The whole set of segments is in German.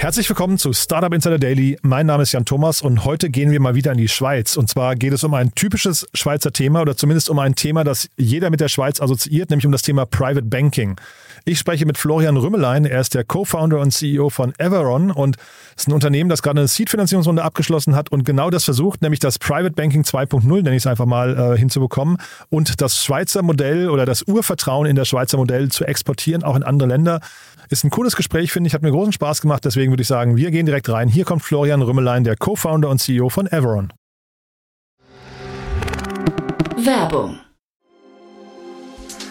Herzlich willkommen zu Startup Insider Daily. Mein Name ist Jan Thomas und heute gehen wir mal wieder in die Schweiz. Und zwar geht es um ein typisches Schweizer Thema oder zumindest um ein Thema, das jeder mit der Schweiz assoziiert, nämlich um das Thema Private Banking. Ich spreche mit Florian Rümmelein. Er ist der Co-Founder und CEO von Everon und ist ein Unternehmen, das gerade eine Seed-Finanzierungsrunde abgeschlossen hat und genau das versucht, nämlich das Private Banking 2.0, nenne ich es einfach mal, äh, hinzubekommen und das Schweizer Modell oder das Urvertrauen in das Schweizer Modell zu exportieren, auch in andere Länder. Ist ein cooles Gespräch, finde ich, hat mir großen Spaß gemacht. Deswegen würde ich sagen, wir gehen direkt rein. Hier kommt Florian Rümmelein, der Co-Founder und CEO von Everon. Werbung.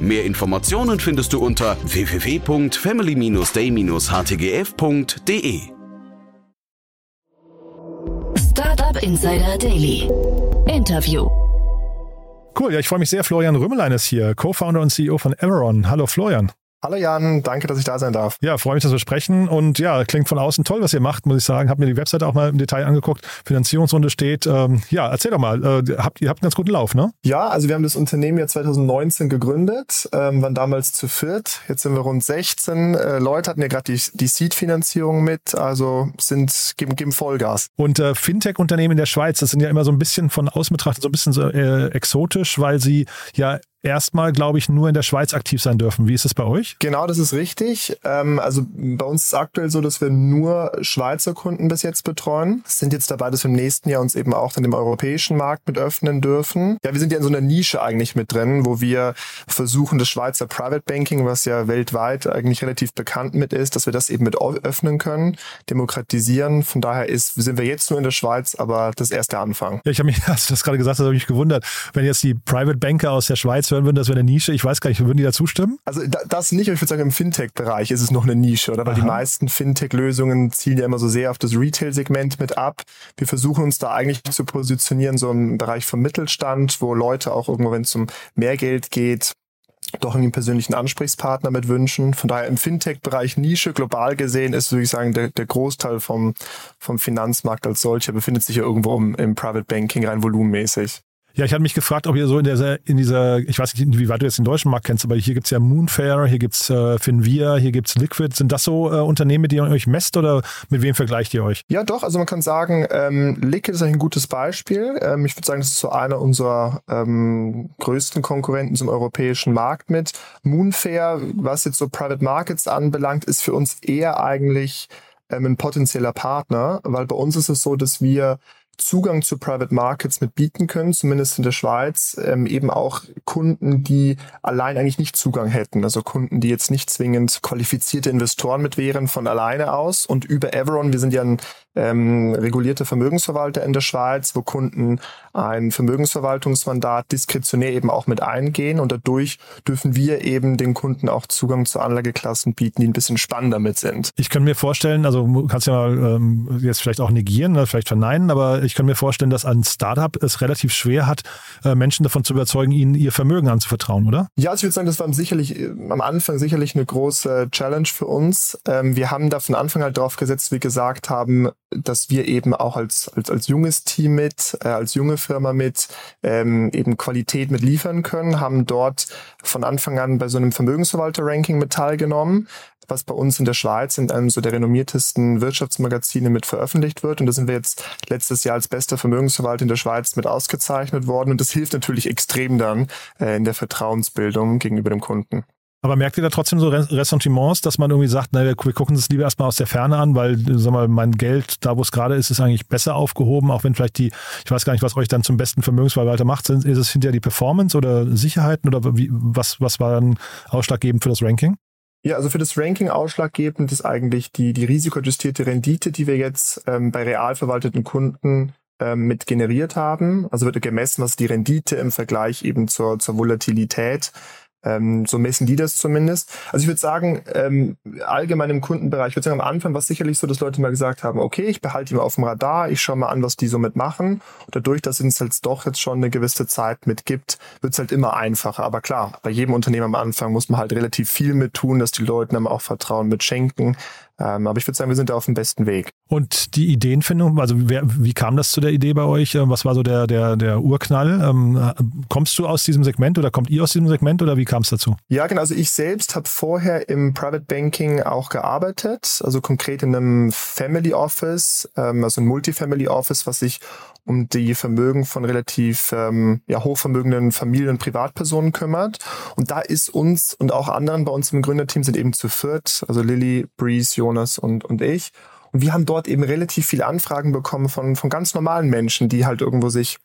Mehr Informationen findest du unter www.family-day-htgf www.startup.de. Startup Insider Daily. Interview. Cool, ja, ich freue mich sehr. Florian Rümmelein ist hier, Co-Founder und CEO von Everon. Hallo Florian. Hallo Jan, danke, dass ich da sein darf. Ja, freue mich, dass wir sprechen. Und ja, klingt von außen toll, was ihr macht, muss ich sagen. Hab mir die Webseite auch mal im Detail angeguckt. Finanzierungsrunde steht. Ähm, ja, erzähl doch mal. Äh, habt, ihr habt einen ganz guten Lauf, ne? Ja, also wir haben das Unternehmen ja 2019 gegründet, ähm, waren damals zu viert. Jetzt sind wir rund 16 äh, Leute, hatten ja gerade die, die Seed-Finanzierung mit, also sind geben, geben Vollgas. Und äh, Fintech-Unternehmen in der Schweiz, das sind ja immer so ein bisschen von außen betrachtet so ein bisschen so äh, exotisch, weil sie ja erstmal, glaube ich, nur in der Schweiz aktiv sein dürfen. Wie ist es bei euch? Genau, das ist richtig. Ähm, also bei uns ist es aktuell so, dass wir nur Schweizer Kunden bis jetzt betreuen. Sind jetzt dabei, dass wir im nächsten Jahr uns eben auch dann dem europäischen Markt mit öffnen dürfen. Ja, wir sind ja in so einer Nische eigentlich mit drin, wo wir versuchen, das Schweizer Private Banking, was ja weltweit eigentlich relativ bekannt mit ist, dass wir das eben mit öffnen können, demokratisieren. Von daher ist, sind wir jetzt nur in der Schweiz, aber das ist erst der Anfang. Ja, ich habe mich, hast du das gerade gesagt, hast, habe ich mich gewundert, wenn jetzt die Private Banker aus der Schweiz hören würden, das wäre eine Nische. Ich weiß gar nicht, würden die da zustimmen? Also das nicht, aber ich würde sagen, im Fintech-Bereich ist es noch eine Nische, oder? Weil Aha. die meisten Fintech-Lösungen zielen ja immer so sehr auf das Retail-Segment mit ab. Wir versuchen uns da eigentlich zu positionieren, so im Bereich vom Mittelstand, wo Leute auch irgendwo, wenn es um mehr Geld geht, doch einen persönlichen Ansprechpartner mit wünschen. Von daher im Fintech-Bereich Nische global gesehen ist, würde ich sagen, der, der Großteil vom, vom Finanzmarkt als solcher befindet sich ja irgendwo im, im Private Banking rein volumenmäßig. Ja, ich hatte mich gefragt, ob ihr so in dieser, in dieser, ich weiß nicht, wie weit du jetzt den deutschen Markt kennst, aber hier gibt's ja Moonfair, hier gibt's äh, Finvia, hier gibt's Liquid. Sind das so äh, Unternehmen, mit denen ihr euch messt oder mit wem vergleicht ihr euch? Ja, doch. Also man kann sagen, ähm, Liquid ist eigentlich ein gutes Beispiel. Ähm, ich würde sagen, das ist so einer unserer ähm, größten Konkurrenten zum europäischen Markt mit. Moonfair, was jetzt so Private Markets anbelangt, ist für uns eher eigentlich ähm, ein potenzieller Partner, weil bei uns ist es so, dass wir Zugang zu Private Markets mit bieten können, zumindest in der Schweiz, ähm, eben auch Kunden, die allein eigentlich nicht Zugang hätten. Also Kunden, die jetzt nicht zwingend qualifizierte Investoren mit wären von alleine aus. Und über Everon, wir sind ja ein ähm, regulierter Vermögensverwalter in der Schweiz, wo Kunden ein Vermögensverwaltungsmandat diskretionär eben auch mit eingehen. Und dadurch dürfen wir eben den Kunden auch Zugang zu Anlageklassen bieten, die ein bisschen spannender mit sind. Ich kann mir vorstellen, also du kannst ja mal ähm, jetzt vielleicht auch negieren, oder vielleicht verneinen, aber ich kann mir vorstellen, dass ein Startup es relativ schwer hat, äh, Menschen davon zu überzeugen, ihnen ihr Vermögen anzuvertrauen, oder? Ja, also ich würde sagen, das war sicherlich äh, am Anfang sicherlich eine große Challenge für uns. Ähm, wir haben da von Anfang halt drauf gesetzt, wie gesagt haben, dass wir eben auch als, als, als junges Team mit, äh, als junge Firma mit ähm, eben Qualität mit liefern können, haben dort von Anfang an bei so einem Vermögensverwalter-Ranking mit teilgenommen, was bei uns in der Schweiz in einem so der renommiertesten Wirtschaftsmagazine mit veröffentlicht wird. Und da sind wir jetzt letztes Jahr als bester Vermögensverwalter in der Schweiz mit ausgezeichnet worden. Und das hilft natürlich extrem dann äh, in der Vertrauensbildung gegenüber dem Kunden. Aber merkt ihr da trotzdem so Ressentiments, dass man irgendwie sagt, na, wir, gucken es lieber erstmal aus der Ferne an, weil, sag mal, mein Geld, da wo es gerade ist, ist eigentlich besser aufgehoben, auch wenn vielleicht die, ich weiß gar nicht, was euch dann zum besten Vermögensverwalter macht, ist es hinterher die Performance oder Sicherheiten oder wie, was, was war dann ausschlaggebend für das Ranking? Ja, also für das Ranking ausschlaggebend ist eigentlich die, die risikoadjustierte Rendite, die wir jetzt ähm, bei real verwalteten Kunden ähm, mit generiert haben. Also wird gemessen, was die Rendite im Vergleich eben zur, zur Volatilität ähm, so messen die das zumindest. Also ich würde sagen, ähm, allgemein im Kundenbereich, ich würde sagen, am Anfang war es sicherlich so, dass Leute mal gesagt haben, okay, ich behalte die mal auf dem Radar, ich schaue mal an, was die so mitmachen. Und dadurch, dass es jetzt doch jetzt schon eine gewisse Zeit mitgibt, wird es halt immer einfacher. Aber klar, bei jedem Unternehmen am Anfang muss man halt relativ viel mit tun, dass die Leute einem auch Vertrauen mit schenken. Ähm, aber ich würde sagen, wir sind da auf dem besten Weg. Und die Ideenfindung, also wer, wie kam das zu der Idee bei euch? Ähm, was war so der, der, der Urknall? Ähm, äh, kommst du aus diesem Segment oder kommt ihr aus diesem Segment oder wie kam es dazu? Ja, genau. Also ich selbst habe vorher im Private Banking auch gearbeitet, also konkret in einem Family Office, also ein Multifamily Office, was sich um die Vermögen von relativ ähm, ja, hochvermögenden Familien und Privatpersonen kümmert. Und da ist uns und auch anderen bei uns im Gründerteam sind eben zu viert, also Lilly, Breeze, Jonas und, und ich. Und wir haben dort eben relativ viele Anfragen bekommen von, von ganz normalen Menschen, die halt irgendwo sich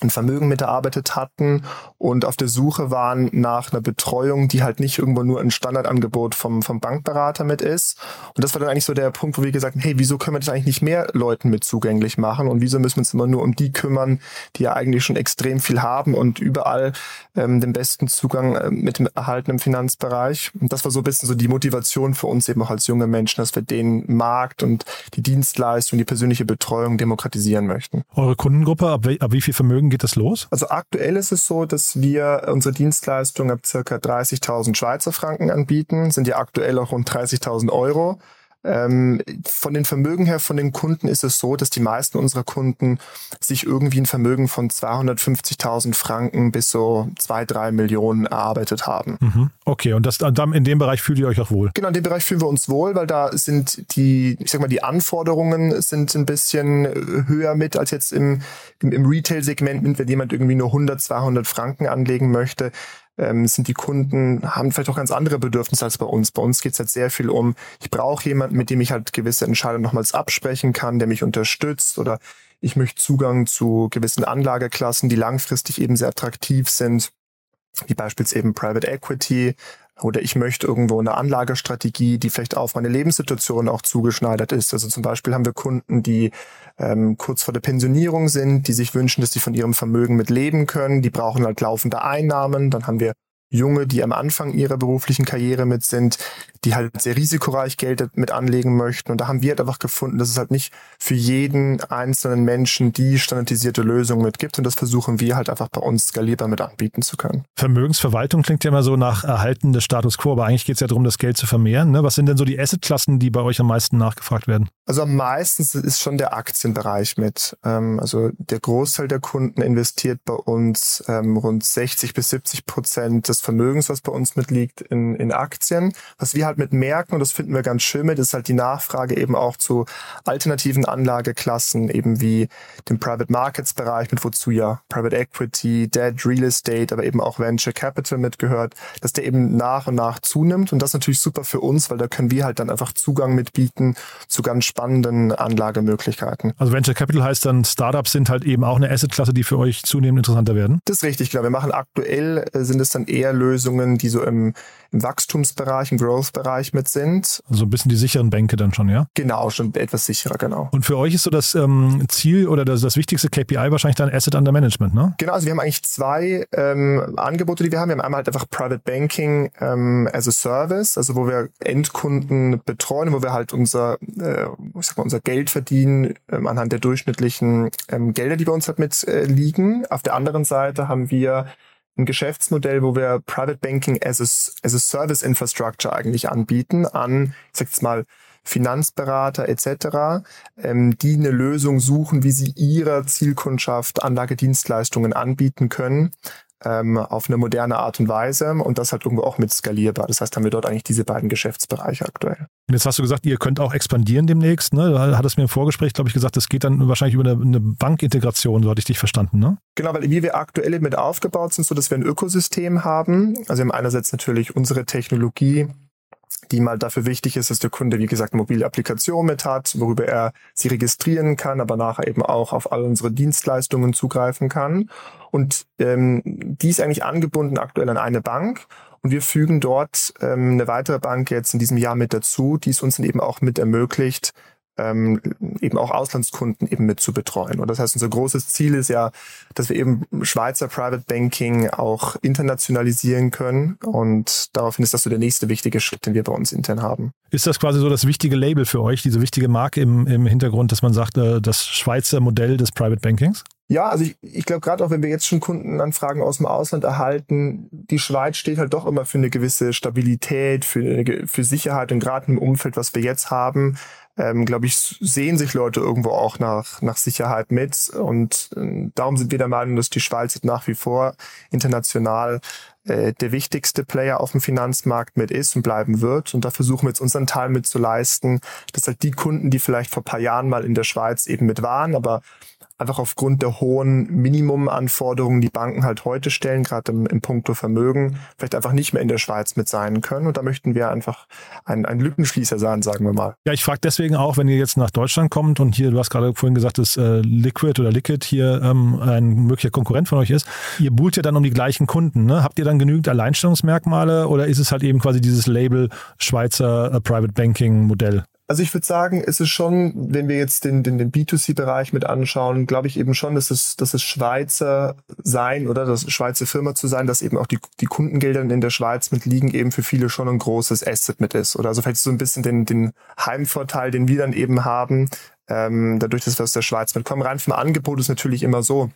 ein Vermögen miterarbeitet hatten und auf der Suche waren nach einer Betreuung, die halt nicht irgendwo nur ein Standardangebot vom, vom Bankberater mit ist. Und das war dann eigentlich so der Punkt, wo wir gesagt haben, hey, wieso können wir das eigentlich nicht mehr Leuten mit zugänglich machen und wieso müssen wir uns immer nur um die kümmern, die ja eigentlich schon extrem viel haben und überall ähm, den besten Zugang äh, mit dem erhaltenen Finanzbereich. Und das war so ein bisschen so die Motivation für uns eben auch als junge Menschen, dass wir den Markt und die Dienstleistung, die persönliche Betreuung demokratisieren möchten. Eure Kundengruppe, ab, ab wie viel Vermögen Vermögen geht das los? Also aktuell ist es so, dass wir unsere Dienstleistung ab circa 30.000 Schweizer Franken anbieten, sind ja aktuell auch rund 30.000 Euro. Ähm, von den Vermögen her, von den Kunden ist es so, dass die meisten unserer Kunden sich irgendwie ein Vermögen von 250.000 Franken bis so zwei, drei Millionen erarbeitet haben. Mhm. Okay, und das, dann in dem Bereich fühlt ihr euch auch wohl? Genau, in dem Bereich fühlen wir uns wohl, weil da sind die, ich sag mal, die Anforderungen sind ein bisschen höher mit als jetzt im, im, im Retail-Segment, wenn jemand irgendwie nur 100, 200 Franken anlegen möchte ähm, sind die Kunden, haben vielleicht auch ganz andere Bedürfnisse als bei uns. Bei uns geht es halt sehr viel um, ich brauche jemanden, mit dem ich halt gewisse Entscheidungen nochmals absprechen kann, der mich unterstützt oder ich möchte Zugang zu gewissen Anlageklassen, die langfristig eben sehr attraktiv sind, wie beispielsweise eben Private Equity, oder ich möchte irgendwo eine Anlagestrategie, die vielleicht auf meine Lebenssituation auch zugeschneidert ist. Also zum Beispiel haben wir Kunden, die ähm, kurz vor der Pensionierung sind, die sich wünschen, dass sie von ihrem Vermögen mit leben können. Die brauchen halt laufende Einnahmen. Dann haben wir Junge, die am Anfang ihrer beruflichen Karriere mit sind, die halt sehr risikoreich Geld mit anlegen möchten. Und da haben wir halt einfach gefunden, dass es halt nicht für jeden einzelnen Menschen die standardisierte Lösung mit gibt. Und das versuchen wir halt einfach bei uns skalierbar mit anbieten zu können. Vermögensverwaltung klingt ja immer so nach Erhalten des Status quo, aber eigentlich geht es ja darum, das Geld zu vermehren. Ne? Was sind denn so die Assetklassen, die bei euch am meisten nachgefragt werden? Also am meisten ist schon der Aktienbereich mit. Ähm, also der Großteil der Kunden investiert bei uns ähm, rund 60 bis 70 Prozent des Vermögens, was bei uns mitliegt, in, in Aktien. Was wir halt mit merken, und das finden wir ganz schön mit, ist halt die Nachfrage eben auch zu alternativen Anlageklassen, eben wie dem Private Markets Bereich, mit wozu ja Private Equity, Debt, Real Estate, aber eben auch Venture Capital mitgehört, dass der eben nach und nach zunimmt. Und das ist natürlich super für uns, weil da können wir halt dann einfach Zugang mitbieten zu ganz spannenden Anlagemöglichkeiten. Also Venture Capital heißt dann, Startups sind halt eben auch eine Assetklasse, die für euch zunehmend interessanter werden? Das ist richtig, genau. Wir machen aktuell, äh, sind es dann eher Lösungen, die so im, im Wachstumsbereich, im Growth Bereich mit sind. Also ein bisschen die sicheren Bänke dann schon, ja? Genau, schon etwas sicherer, genau. Und für euch ist so das ähm, Ziel oder das, das wichtigste KPI wahrscheinlich dann Asset Under Management, ne? Genau, also wir haben eigentlich zwei ähm, Angebote, die wir haben. Wir haben einmal halt einfach Private Banking ähm, as a Service, also wo wir Endkunden betreuen, wo wir halt unser, äh, ich sag mal, unser Geld verdienen ähm, anhand der durchschnittlichen ähm, Gelder, die bei uns halt mit äh, liegen. Auf der anderen Seite haben wir ein Geschäftsmodell, wo wir Private Banking as a, as a Service Infrastructure eigentlich anbieten an, ich sag jetzt mal, Finanzberater etc., ähm, die eine Lösung suchen, wie sie ihrer Zielkundschaft Anlagedienstleistungen anbieten können. Ähm, auf eine moderne Art und Weise und das halt irgendwo auch mit skalierbar. Das heißt, haben wir dort eigentlich diese beiden Geschäftsbereiche aktuell. Und jetzt hast du gesagt, ihr könnt auch expandieren demnächst. Ne? Du hattest mir im Vorgespräch, glaube ich, gesagt, das geht dann wahrscheinlich über eine, eine Bankintegration, so hatte ich dich verstanden, ne? Genau, weil wie wir aktuell mit aufgebaut sind, so dass wir ein Ökosystem haben. Also wir haben einerseits natürlich unsere Technologie, die mal dafür wichtig ist, dass der Kunde, wie gesagt, eine mobile Applikation mit hat, worüber er sie registrieren kann, aber nachher eben auch auf all unsere Dienstleistungen zugreifen kann. Und ähm, die ist eigentlich angebunden aktuell an eine Bank. Und wir fügen dort ähm, eine weitere Bank jetzt in diesem Jahr mit dazu, die es uns dann eben auch mit ermöglicht, ähm, eben auch Auslandskunden eben mit zu betreuen. Und das heißt, unser großes Ziel ist ja, dass wir eben Schweizer Private Banking auch internationalisieren können. Und daraufhin ist das so der nächste wichtige Schritt, den wir bei uns intern haben. Ist das quasi so das wichtige Label für euch, diese wichtige Marke im, im Hintergrund, dass man sagt, äh, das Schweizer Modell des Private Bankings? Ja, also ich, ich glaube, gerade auch wenn wir jetzt schon Kundenanfragen aus dem Ausland erhalten, die Schweiz steht halt doch immer für eine gewisse Stabilität, für, für Sicherheit und gerade im Umfeld, was wir jetzt haben, ähm, glaube ich, sehen sich Leute irgendwo auch nach, nach Sicherheit mit. Und äh, darum sind wir der Meinung, dass die Schweiz nach wie vor international äh, der wichtigste Player auf dem Finanzmarkt mit ist und bleiben wird. Und da versuchen wir jetzt unseren Teil mit zu leisten, dass halt die Kunden, die vielleicht vor paar Jahren mal in der Schweiz eben mit waren, aber einfach aufgrund der hohen Minimumanforderungen, die Banken halt heute stellen, gerade im, im Punkto Vermögen, vielleicht einfach nicht mehr in der Schweiz mit sein können. Und da möchten wir einfach ein, ein Lückenschließer sein, sagen wir mal. Ja, ich frage deswegen auch, wenn ihr jetzt nach Deutschland kommt und hier, du hast gerade vorhin gesagt, dass äh, Liquid oder Liquid hier ähm, ein möglicher Konkurrent von euch ist, ihr buhlt ja dann um die gleichen Kunden. Ne? Habt ihr dann genügend Alleinstellungsmerkmale oder ist es halt eben quasi dieses Label Schweizer äh, Private Banking Modell? Also ich würde sagen, ist es schon, wenn wir jetzt den, den, den B2C-Bereich mit anschauen, glaube ich eben schon, dass es, dass es Schweizer sein oder das Schweizer Firma zu sein, dass eben auch die, die Kundengelder in der Schweiz mit liegen, eben für viele schon ein großes Asset mit ist. Oder also vielleicht so ein bisschen den, den Heimvorteil, den wir dann eben haben, ähm, dadurch, dass wir aus der Schweiz mitkommen. Rein vom Angebot ist natürlich immer so,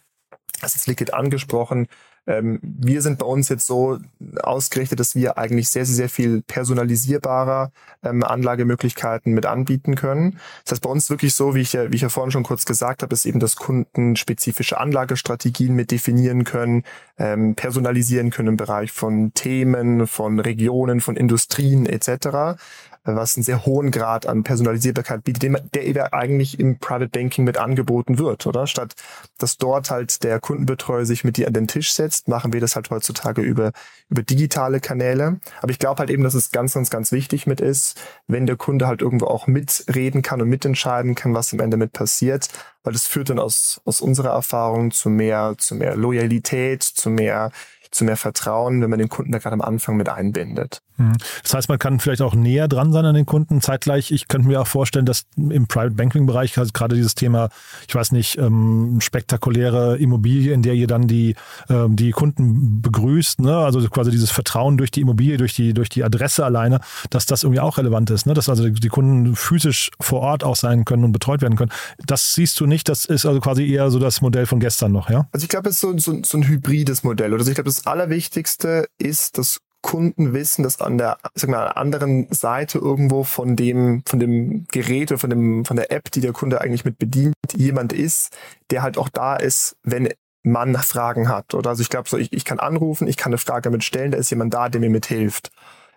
das ist Liquid angesprochen, ähm, wir sind bei uns jetzt so ausgerichtet, dass wir eigentlich sehr, sehr, sehr viel personalisierbarer ähm, Anlagemöglichkeiten mit anbieten können. Das heißt, bei uns wirklich so, wie ich ja, wie ich ja vorhin schon kurz gesagt habe, ist eben, dass Kunden spezifische Anlagestrategien mit definieren können, ähm, personalisieren können im Bereich von Themen, von Regionen, von Industrien etc was einen sehr hohen Grad an Personalisierbarkeit bietet, der eben eigentlich im Private Banking mit angeboten wird, oder? Statt dass dort halt der Kundenbetreuer sich mit dir an den Tisch setzt, machen wir das halt heutzutage über, über digitale Kanäle. Aber ich glaube halt eben, dass es ganz, ganz, ganz wichtig mit ist, wenn der Kunde halt irgendwo auch mitreden kann und mitentscheiden kann, was am Ende mit passiert, weil das führt dann aus, aus unserer Erfahrung zu mehr, zu mehr Loyalität, zu mehr zu mehr Vertrauen, wenn man den Kunden da gerade am Anfang mit einbindet. Mhm. Das heißt, man kann vielleicht auch näher dran sein an den Kunden. Zeitgleich, ich könnte mir auch vorstellen, dass im Private Banking Bereich also gerade dieses Thema, ich weiß nicht, ähm, spektakuläre Immobilie, in der ihr dann die, ähm, die Kunden begrüßt, ne? also quasi dieses Vertrauen durch die Immobilie, durch die, durch die Adresse alleine, dass das irgendwie auch relevant ist, ne? dass also die Kunden physisch vor Ort auch sein können und betreut werden können. Das siehst du nicht, das ist also quasi eher so das Modell von gestern noch, ja? Also ich glaube, es ist so, so, so ein hybrides Modell. Oder also ich glaube, das Allerwichtigste ist, dass Kunden wissen, dass an der sag mal, anderen Seite irgendwo von dem, von dem Gerät oder von, dem, von der App, die der Kunde eigentlich mit bedient, jemand ist, der halt auch da ist, wenn man Fragen hat. Oder also ich glaube so, ich, ich kann anrufen, ich kann eine Frage damit stellen, da ist jemand da, der mir mithilft.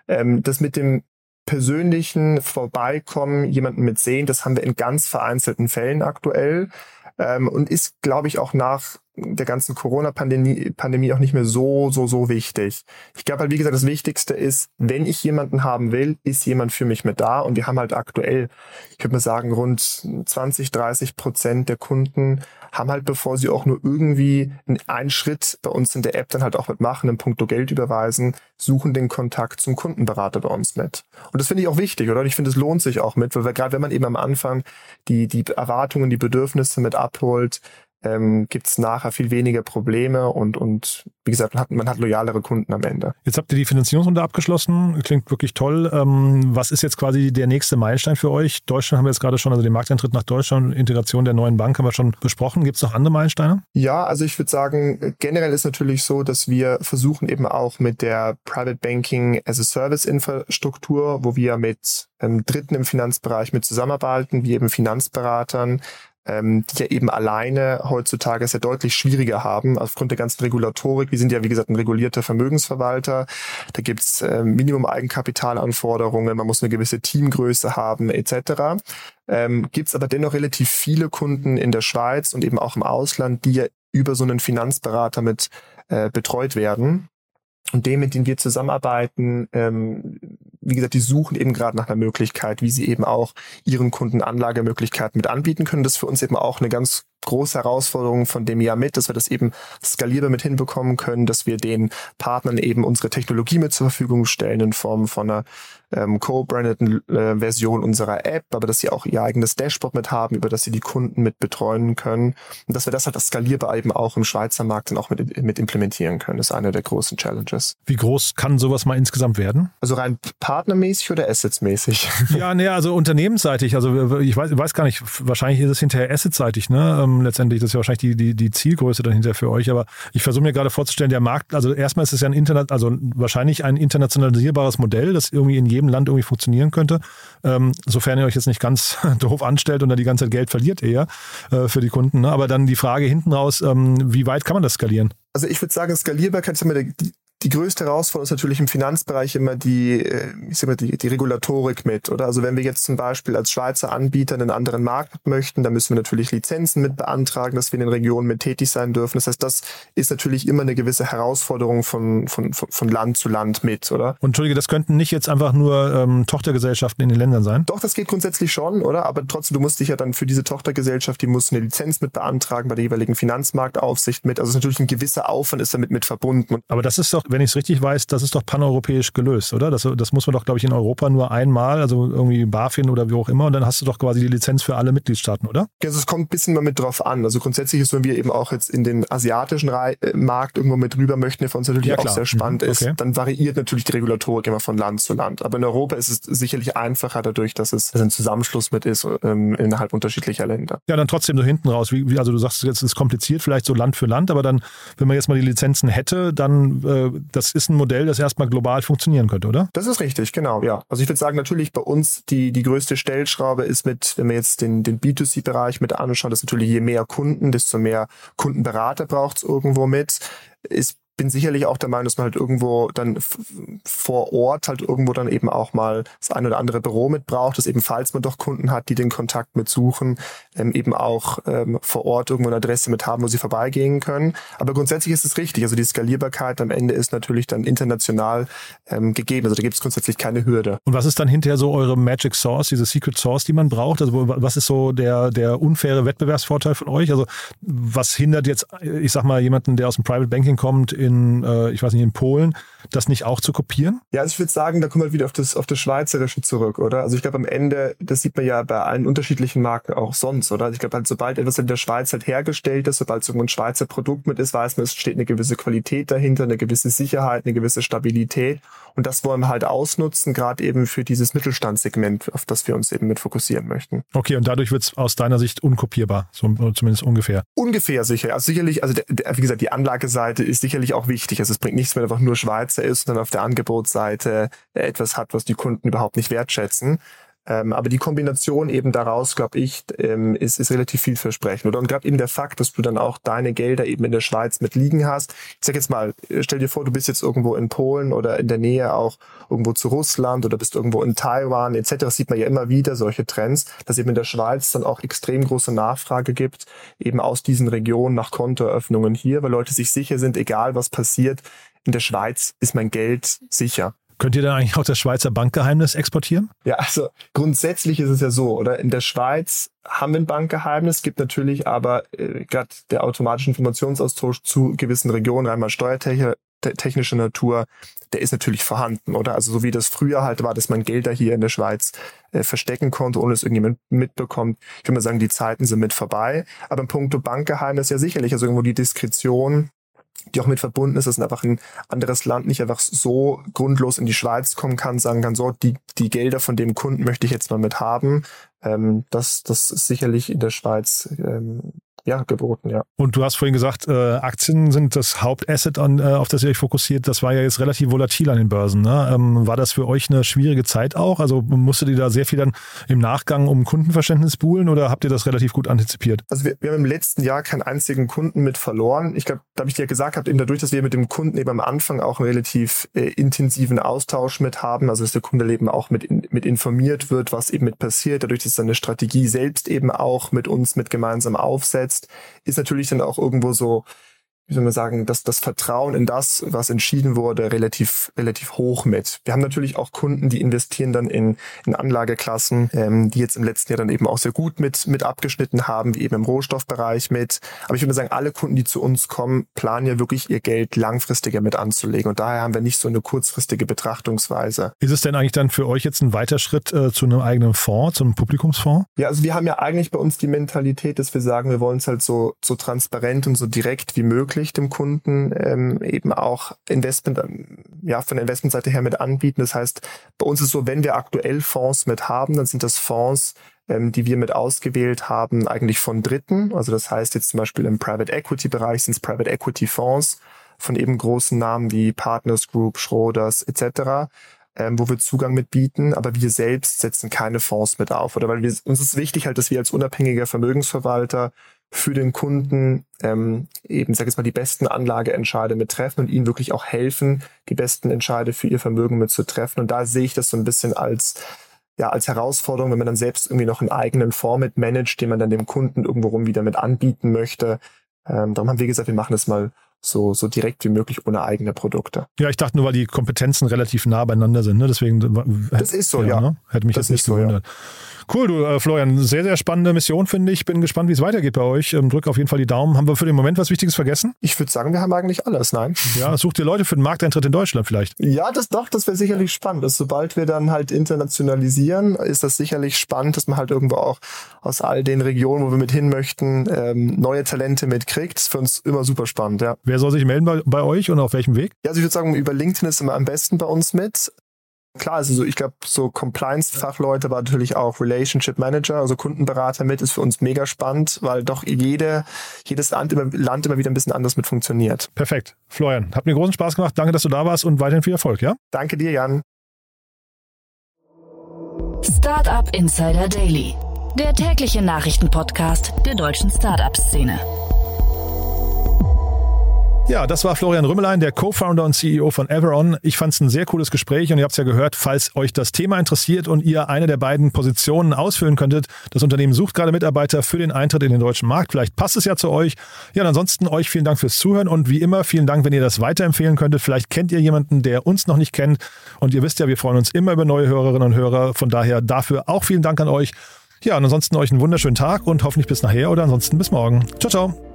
Ähm, das mit dem persönlichen Vorbeikommen, jemanden mit sehen, das haben wir in ganz vereinzelten Fällen aktuell ähm, und ist, glaube ich, auch nach der ganzen Corona-Pandemie Pandemie auch nicht mehr so, so, so wichtig. Ich glaube halt, wie gesagt, das Wichtigste ist, wenn ich jemanden haben will, ist jemand für mich mit da. Und wir haben halt aktuell, ich würde mal sagen, rund 20, 30 Prozent der Kunden haben halt, bevor sie auch nur irgendwie einen Schritt bei uns in der App dann halt auch mitmachen, im Punkto Geld überweisen, suchen den Kontakt zum Kundenberater bei uns mit. Und das finde ich auch wichtig, oder? Ich finde, es lohnt sich auch mit, weil gerade wenn man eben am Anfang die, die Erwartungen, die Bedürfnisse mit abholt, ähm, gibt es nachher viel weniger Probleme und, und wie gesagt, man hat, man hat loyalere Kunden am Ende. Jetzt habt ihr die Finanzierungsrunde abgeschlossen, klingt wirklich toll. Ähm, was ist jetzt quasi der nächste Meilenstein für euch? Deutschland haben wir jetzt gerade schon, also den Markteintritt nach Deutschland, Integration der neuen Bank haben wir schon besprochen. Gibt es noch andere Meilensteine? Ja, also ich würde sagen, generell ist natürlich so, dass wir versuchen eben auch mit der Private Banking as a Service Infrastruktur, wo wir mit ähm, Dritten im Finanzbereich mit zusammenarbeiten, wie eben Finanzberatern, ähm, die ja eben alleine heutzutage sehr deutlich schwieriger haben, aufgrund der ganzen Regulatorik. Wir sind ja, wie gesagt, ein regulierter Vermögensverwalter. Da gibt's äh, Minimum-Eigenkapitalanforderungen, man muss eine gewisse Teamgröße haben, etc. Ähm, Gibt aber dennoch relativ viele Kunden in der Schweiz und eben auch im Ausland, die ja über so einen Finanzberater mit äh, betreut werden. Und dem, mit denen wir zusammenarbeiten, ähm, wie gesagt, die suchen eben gerade nach einer Möglichkeit, wie sie eben auch ihren Kunden Anlagemöglichkeiten mit anbieten können. Das ist für uns eben auch eine ganz große Herausforderung von dem Jahr mit, dass wir das eben skalierbar mit hinbekommen können, dass wir den Partnern eben unsere Technologie mit zur Verfügung stellen in Form von einer ähm, co-brandeten äh, Version unserer App, aber dass sie auch ihr eigenes Dashboard mit haben, über das sie die Kunden mit betreuen können und dass wir das halt skalierbar eben auch im Schweizer Markt dann auch mit, mit implementieren können, ist eine der großen Challenges. Wie groß kann sowas mal insgesamt werden? Also rein partnermäßig oder assetsmäßig? Ja, nee, also unternehmensseitig, also ich weiß, ich weiß gar nicht, wahrscheinlich ist es hinterher assetseitig, ne? Letztendlich, das ist ja wahrscheinlich die, die, die Zielgröße dann hinterher für euch, aber ich versuche mir gerade vorzustellen, der Markt, also erstmal ist es ja ein Internet, also wahrscheinlich ein internationalisierbares Modell, das irgendwie in jedem Land irgendwie funktionieren könnte, ähm, sofern ihr euch jetzt nicht ganz doof anstellt und da die ganze Zeit Geld verliert eher äh, für die Kunden. Ne? Aber dann die Frage hinten raus, ähm, wie weit kann man das skalieren? Also ich würde sagen, Skalierbarkeit ist immer der, die größte Herausforderung ist natürlich im Finanzbereich immer die, äh, ich sag mal, die, die Regulatorik mit, oder? Also wenn wir jetzt zum Beispiel als Schweizer Anbieter einen anderen Markt möchten, dann müssen wir natürlich Lizenzen mit beantragen, dass wir in den Regionen mit tätig sein dürfen. Das heißt, das ist natürlich immer eine gewisse Herausforderung von, von, von Land zu Land mit, oder? Und Entschuldige, das könnten nicht jetzt einfach nur ähm, Tochtergesellschaften in den Ländern sein? Doch, das geht grundsätzlich schon, oder? Aber trotzdem, du musst dich ja dann für diese Tochtergesellschaft, die muss eine Lizenz mit beantragen bei der jeweiligen Finanzmarktaufsicht mit. Also es ist natürlich ein gewisser Aufwand ist damit mit verbunden. Aber das ist doch, wenn ich es richtig weiß, das ist doch paneuropäisch gelöst, oder? Das, das muss man doch, glaube ich, in Europa nur einmal, also irgendwie BaFin oder wie auch immer, und dann hast du doch quasi die Lizenz für alle Mitgliedstaaten, oder? Also es kommt ein bisschen mal mit drauf an. Also grundsätzlich ist, wenn wir eben auch jetzt in den asiatischen Re äh, Markt irgendwo mit rüber möchten, der für uns natürlich ja, auch sehr spannend mhm. okay. ist, dann variiert natürlich die Regulatorik immer von Land zu Land. Aber in Europa ist es sicherlich einfacher dadurch, dass es ein Zusammenschluss mit ist ähm, innerhalb unterschiedlicher Länder. Ja, dann trotzdem so hinten raus. Wie, wie, also du sagst jetzt, es ist kompliziert, vielleicht so Land für Land, aber dann, wenn man jetzt mal die Lizenzen hätte, dann äh, das ist ein Modell, das erstmal global funktionieren könnte, oder? Das ist richtig, genau, ja. Also ich würde sagen, natürlich bei uns die, die größte Stellschraube ist mit, wenn wir jetzt den, den B2C-Bereich mit anschauen, dass natürlich je mehr Kunden, desto mehr Kundenberater braucht es irgendwo mit. Ist bin sicherlich auch der Meinung, dass man halt irgendwo dann vor Ort halt irgendwo dann eben auch mal das ein oder andere Büro mit braucht, dass eben falls man doch Kunden hat, die den Kontakt mit suchen, ähm, eben auch ähm, vor Ort irgendwo eine Adresse mit haben, wo sie vorbeigehen können. Aber grundsätzlich ist es richtig. Also die Skalierbarkeit am Ende ist natürlich dann international ähm, gegeben. Also da gibt es grundsätzlich keine Hürde. Und was ist dann hinterher so eure Magic Source, diese Secret Source, die man braucht? Also was ist so der, der unfaire Wettbewerbsvorteil von euch? Also was hindert jetzt, ich sag mal, jemanden, der aus dem Private Banking kommt, in, äh, ich weiß nicht, in Polen, das nicht auch zu kopieren? Ja, also ich würde sagen, da kommen wir wieder auf das, auf das Schweizerische zurück, oder? Also ich glaube am Ende, das sieht man ja bei allen unterschiedlichen Marken auch sonst, oder? Also ich glaube halt, sobald etwas in der Schweiz halt hergestellt ist, sobald es irgendwo ein Schweizer Produkt mit ist, weiß man, es steht eine gewisse Qualität dahinter, eine gewisse Sicherheit, eine gewisse Stabilität. Und das wollen wir halt ausnutzen, gerade eben für dieses Mittelstandssegment, auf das wir uns eben mit fokussieren möchten. Okay, und dadurch wird es aus deiner Sicht unkopierbar, so, zumindest ungefähr. Ungefähr sicher. Also sicherlich, also der, der, wie gesagt, die Anlageseite ist sicherlich auch wichtig. Also es bringt nichts, wenn einfach nur Schweizer ist und dann auf der Angebotsseite etwas hat, was die Kunden überhaupt nicht wertschätzen. Ähm, aber die Kombination eben daraus, glaube ich, ähm, ist, ist relativ vielversprechend. Oder und gerade eben der Fakt, dass du dann auch deine Gelder eben in der Schweiz mit liegen hast. Ich sag jetzt mal, stell dir vor, du bist jetzt irgendwo in Polen oder in der Nähe auch irgendwo zu Russland oder bist irgendwo in Taiwan etc. Das sieht man ja immer wieder solche Trends, dass eben in der Schweiz dann auch extrem große Nachfrage gibt, eben aus diesen Regionen nach Kontoeröffnungen hier, weil Leute sich sicher sind, egal was passiert, in der Schweiz ist mein Geld sicher. Könnt ihr dann eigentlich auch das Schweizer Bankgeheimnis exportieren? Ja, also grundsätzlich ist es ja so, oder? In der Schweiz haben wir ein Bankgeheimnis, gibt natürlich aber äh, gerade der automatische Informationsaustausch zu gewissen Regionen, einmal steuertechnischer Natur, der ist natürlich vorhanden, oder? Also so wie das früher halt war, dass man Gelder hier in der Schweiz äh, verstecken konnte, ohne dass irgendjemand mitbekommt. Ich würde mal sagen, die Zeiten sind mit vorbei. Aber im Punkto Bankgeheimnis ja sicherlich, also irgendwo die Diskretion die auch mit verbunden ist, dass einfach ein anderes Land nicht einfach so grundlos in die Schweiz kommen kann, sagen kann, so, die, die Gelder von dem Kunden möchte ich jetzt mal mit haben. Ähm, das, das ist sicherlich in der Schweiz ähm, ja, geboten, ja. Und du hast vorhin gesagt, äh, Aktien sind das Hauptasset, an, äh, auf das ihr euch fokussiert. Das war ja jetzt relativ volatil an den Börsen. Ne? Ähm, war das für euch eine schwierige Zeit auch? Also musstet ihr da sehr viel dann im Nachgang um Kundenverständnis buhlen oder habt ihr das relativ gut antizipiert? Also wir, wir haben im letzten Jahr keinen einzigen Kunden mit verloren. Ich glaube, da habe ich dir gesagt, habt eben dadurch, dass wir mit dem Kunden eben am Anfang auch einen relativ äh, intensiven Austausch mit haben, also dass der Kunde eben auch mit, in, mit informiert wird, was eben mit passiert, dadurch, dass seine Strategie selbst eben auch mit uns mit gemeinsam aufsetzt, ist natürlich dann auch irgendwo so wie soll man sagen, dass das Vertrauen in das, was entschieden wurde, relativ, relativ hoch mit. Wir haben natürlich auch Kunden, die investieren dann in, in Anlageklassen, ähm, die jetzt im letzten Jahr dann eben auch sehr gut mit, mit abgeschnitten haben, wie eben im Rohstoffbereich mit. Aber ich würde sagen, alle Kunden, die zu uns kommen, planen ja wirklich ihr Geld langfristiger mit anzulegen. Und daher haben wir nicht so eine kurzfristige Betrachtungsweise. Ist es denn eigentlich dann für euch jetzt ein weiter Schritt äh, zu einem eigenen Fonds, zu einem Publikumsfonds? Ja, also wir haben ja eigentlich bei uns die Mentalität, dass wir sagen, wir wollen es halt so, so transparent und so direkt wie möglich möglich, dem Kunden ähm, eben auch Investment, ähm, ja, von der Investmentseite her mit anbieten. Das heißt, bei uns ist so, wenn wir aktuell Fonds mit haben, dann sind das Fonds, ähm, die wir mit ausgewählt haben, eigentlich von Dritten. Also das heißt jetzt zum Beispiel im Private Equity Bereich sind es Private Equity Fonds von eben großen Namen wie Partners Group, Schroders etc., ähm, wo wir Zugang mit bieten, aber wir selbst setzen keine Fonds mit auf. Oder weil wir, uns ist wichtig halt, dass wir als unabhängiger Vermögensverwalter für den Kunden ähm, eben, sag ich mal, die besten Anlageentscheide mit treffen und ihnen wirklich auch helfen, die besten Entscheide für ihr Vermögen mit zu treffen. Und da sehe ich das so ein bisschen als ja, als Herausforderung, wenn man dann selbst irgendwie noch einen eigenen Fonds mit managt, den man dann dem Kunden irgendwo rum wieder mit anbieten möchte. Ähm, darum haben wir gesagt, wir machen das mal so, so direkt wie möglich ohne eigene Produkte. Ja, ich dachte nur, weil die Kompetenzen relativ nah beieinander sind, ne? Deswegen. Das ist so, ja. Ne? Hätte mich das, das nicht gewundert. So, ja. Cool, du äh, Florian, sehr, sehr spannende Mission, finde ich. Bin gespannt, wie es weitergeht bei euch. Ähm, drück auf jeden Fall die Daumen. Haben wir für den Moment was Wichtiges vergessen? Ich würde sagen, wir haben eigentlich alles, nein. Ja, sucht ihr Leute für den Markteintritt in Deutschland vielleicht? Ja, das doch, das wäre sicherlich spannend. Dass sobald wir dann halt internationalisieren, ist das sicherlich spannend, dass man halt irgendwo auch aus all den Regionen, wo wir mit hin möchten, ähm, neue Talente mitkriegt. Das ist für uns immer super spannend, ja. Wer soll sich melden bei, bei euch und auf welchem Weg? Ja, also ich würde sagen, über LinkedIn ist immer am besten bei uns mit. Klar, also so, ich glaube, so Compliance-Fachleute, aber natürlich auch Relationship Manager, also Kundenberater mit, ist für uns mega spannend, weil doch jede, jedes Land immer, Land immer wieder ein bisschen anders mit funktioniert. Perfekt. Florian, hat mir großen Spaß gemacht. Danke, dass du da warst und weiterhin viel Erfolg, ja? Danke dir, Jan. Startup Insider Daily, der tägliche Nachrichtenpodcast der deutschen Startup-Szene. Ja, das war Florian Rümmelein, der Co-Founder und CEO von Everon. Ich fand es ein sehr cooles Gespräch und ihr habt es ja gehört, falls euch das Thema interessiert und ihr eine der beiden Positionen ausfüllen könntet, das Unternehmen sucht gerade Mitarbeiter für den Eintritt in den deutschen Markt. Vielleicht passt es ja zu euch. Ja, und ansonsten euch vielen Dank fürs Zuhören und wie immer vielen Dank, wenn ihr das weiterempfehlen könntet. Vielleicht kennt ihr jemanden, der uns noch nicht kennt und ihr wisst ja, wir freuen uns immer über neue Hörerinnen und Hörer. Von daher dafür auch vielen Dank an euch. Ja, und ansonsten euch einen wunderschönen Tag und hoffentlich bis nachher oder ansonsten bis morgen. Ciao, ciao.